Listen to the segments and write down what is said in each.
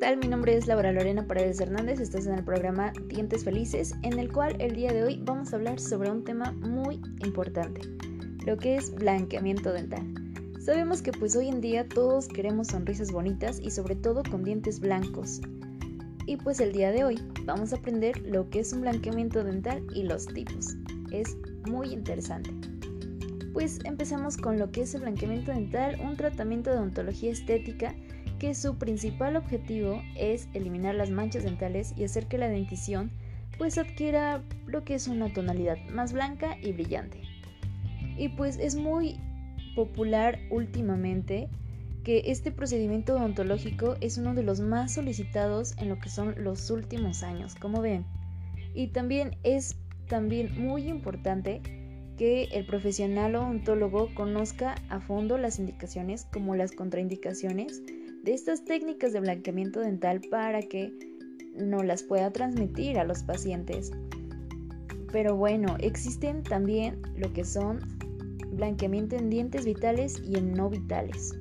tal? Mi nombre es Laura Lorena Paredes Hernández, estás en el programa Dientes Felices, en el cual el día de hoy vamos a hablar sobre un tema muy importante, lo que es blanqueamiento dental. Sabemos que pues hoy en día todos queremos sonrisas bonitas y sobre todo con dientes blancos. Y pues el día de hoy vamos a aprender lo que es un blanqueamiento dental y los tipos. Es muy interesante. Pues empecemos con lo que es el blanqueamiento dental, un tratamiento de odontología estética que su principal objetivo es eliminar las manchas dentales y hacer que la dentición pues adquiera lo que es una tonalidad más blanca y brillante. Y pues es muy popular últimamente que este procedimiento odontológico es uno de los más solicitados en lo que son los últimos años, como ven. Y también es también muy importante que el profesional odontólogo conozca a fondo las indicaciones como las contraindicaciones de estas técnicas de blanqueamiento dental para que no las pueda transmitir a los pacientes. Pero bueno, existen también lo que son blanqueamiento en dientes vitales y en no vitales.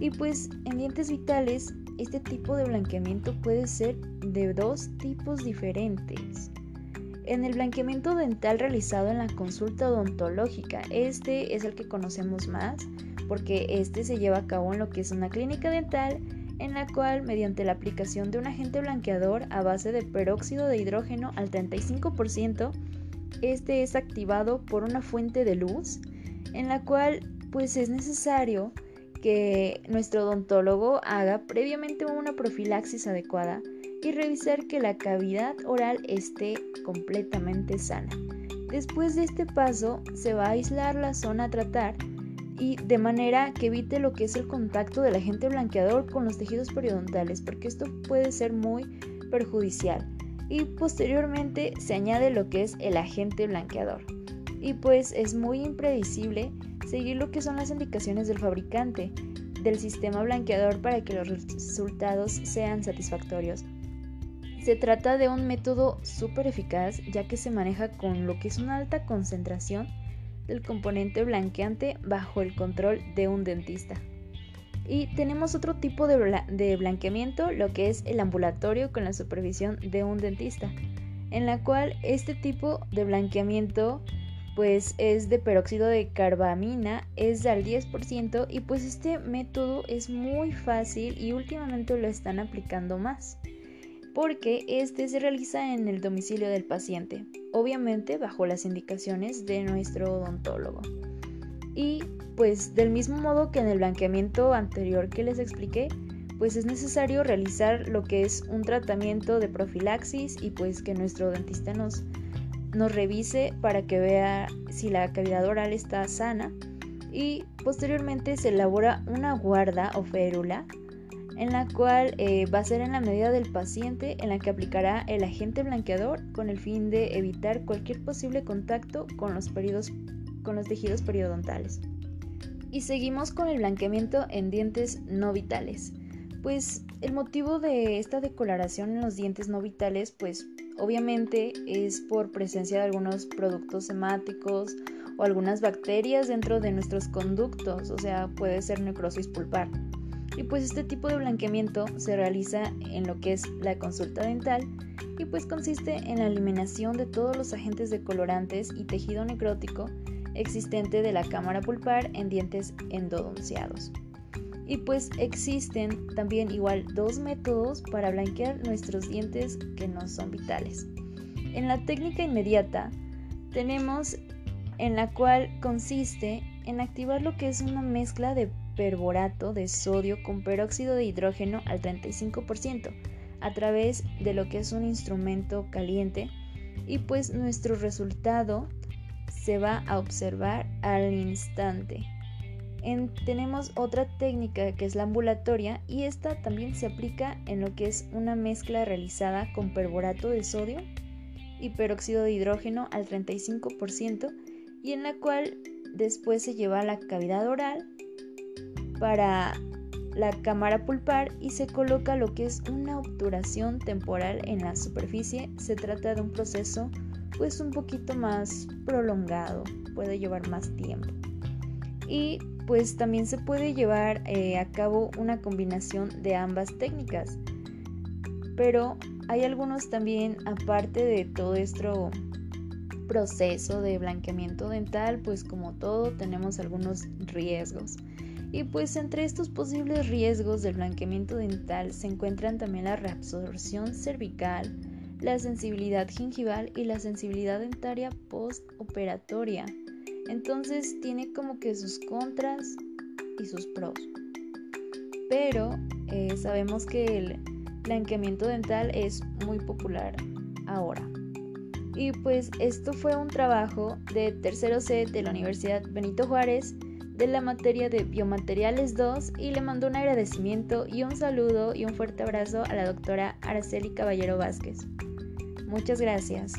Y pues en dientes vitales, este tipo de blanqueamiento puede ser de dos tipos diferentes. En el blanqueamiento dental realizado en la consulta odontológica, este es el que conocemos más, porque este se lleva a cabo en lo que es una clínica dental en la cual mediante la aplicación de un agente blanqueador a base de peróxido de hidrógeno al 35%, este es activado por una fuente de luz en la cual pues es necesario que nuestro odontólogo haga previamente una profilaxis adecuada y revisar que la cavidad oral esté completamente sana. Después de este paso se va a aislar la zona a tratar y de manera que evite lo que es el contacto del agente blanqueador con los tejidos periodontales, porque esto puede ser muy perjudicial. Y posteriormente se añade lo que es el agente blanqueador. Y pues es muy impredecible seguir lo que son las indicaciones del fabricante del sistema blanqueador para que los resultados sean satisfactorios. Se trata de un método súper eficaz ya que se maneja con lo que es una alta concentración del componente blanqueante bajo el control de un dentista. Y tenemos otro tipo de, blanqueamiento, lo que es el ambulatorio con la supervisión de un dentista, en la cual este tipo de blanqueamiento pues es de peróxido de carbamina, es al 10% y pues este método es muy fácil y últimamente lo están aplicando más porque este se realiza en el domicilio del paciente, obviamente bajo las indicaciones de nuestro odontólogo. Y pues del mismo modo que en el blanqueamiento anterior que les expliqué, pues es necesario realizar lo que es un tratamiento de profilaxis y pues que nuestro dentista nos, nos revise para que vea si la cavidad oral está sana y posteriormente se elabora una guarda o férula en la cual eh, va a ser en la medida del paciente en la que aplicará el agente blanqueador con el fin de evitar cualquier posible contacto con los, con los tejidos periodontales. Y seguimos con el blanqueamiento en dientes no vitales. Pues el motivo de esta decoloración en los dientes no vitales, pues obviamente es por presencia de algunos productos hemáticos o algunas bacterias dentro de nuestros conductos, o sea, puede ser necrosis pulpar. Y pues este tipo de blanqueamiento se realiza en lo que es la consulta dental y pues consiste en la eliminación de todos los agentes decolorantes y tejido necrótico existente de la cámara pulpar en dientes endodonciados. Y pues existen también igual dos métodos para blanquear nuestros dientes que no son vitales. En la técnica inmediata tenemos en la cual consiste en activar lo que es una mezcla de perborato de sodio con peróxido de hidrógeno al 35% a través de lo que es un instrumento caliente y pues nuestro resultado se va a observar al instante. tenemos otra técnica que es la ambulatoria y esta también se aplica en lo que es una mezcla realizada con perborato de sodio y peróxido de hidrógeno al 35% y en la cual después se lleva a la cavidad oral para la cámara pulpar y se coloca lo que es una obturación temporal en la superficie. Se trata de un proceso pues un poquito más prolongado, puede llevar más tiempo. Y pues también se puede llevar eh, a cabo una combinación de ambas técnicas. pero hay algunos también, aparte de todo esto proceso de blanqueamiento dental, pues como todo tenemos algunos riesgos. Y pues entre estos posibles riesgos del blanqueamiento dental se encuentran también la reabsorción cervical, la sensibilidad gingival y la sensibilidad dentaria postoperatoria. Entonces tiene como que sus contras y sus pros. Pero eh, sabemos que el blanqueamiento dental es muy popular ahora. Y pues esto fue un trabajo de tercero C de la Universidad Benito Juárez de la materia de Biomateriales 2 y le mando un agradecimiento y un saludo y un fuerte abrazo a la doctora Araceli Caballero Vázquez. Muchas gracias.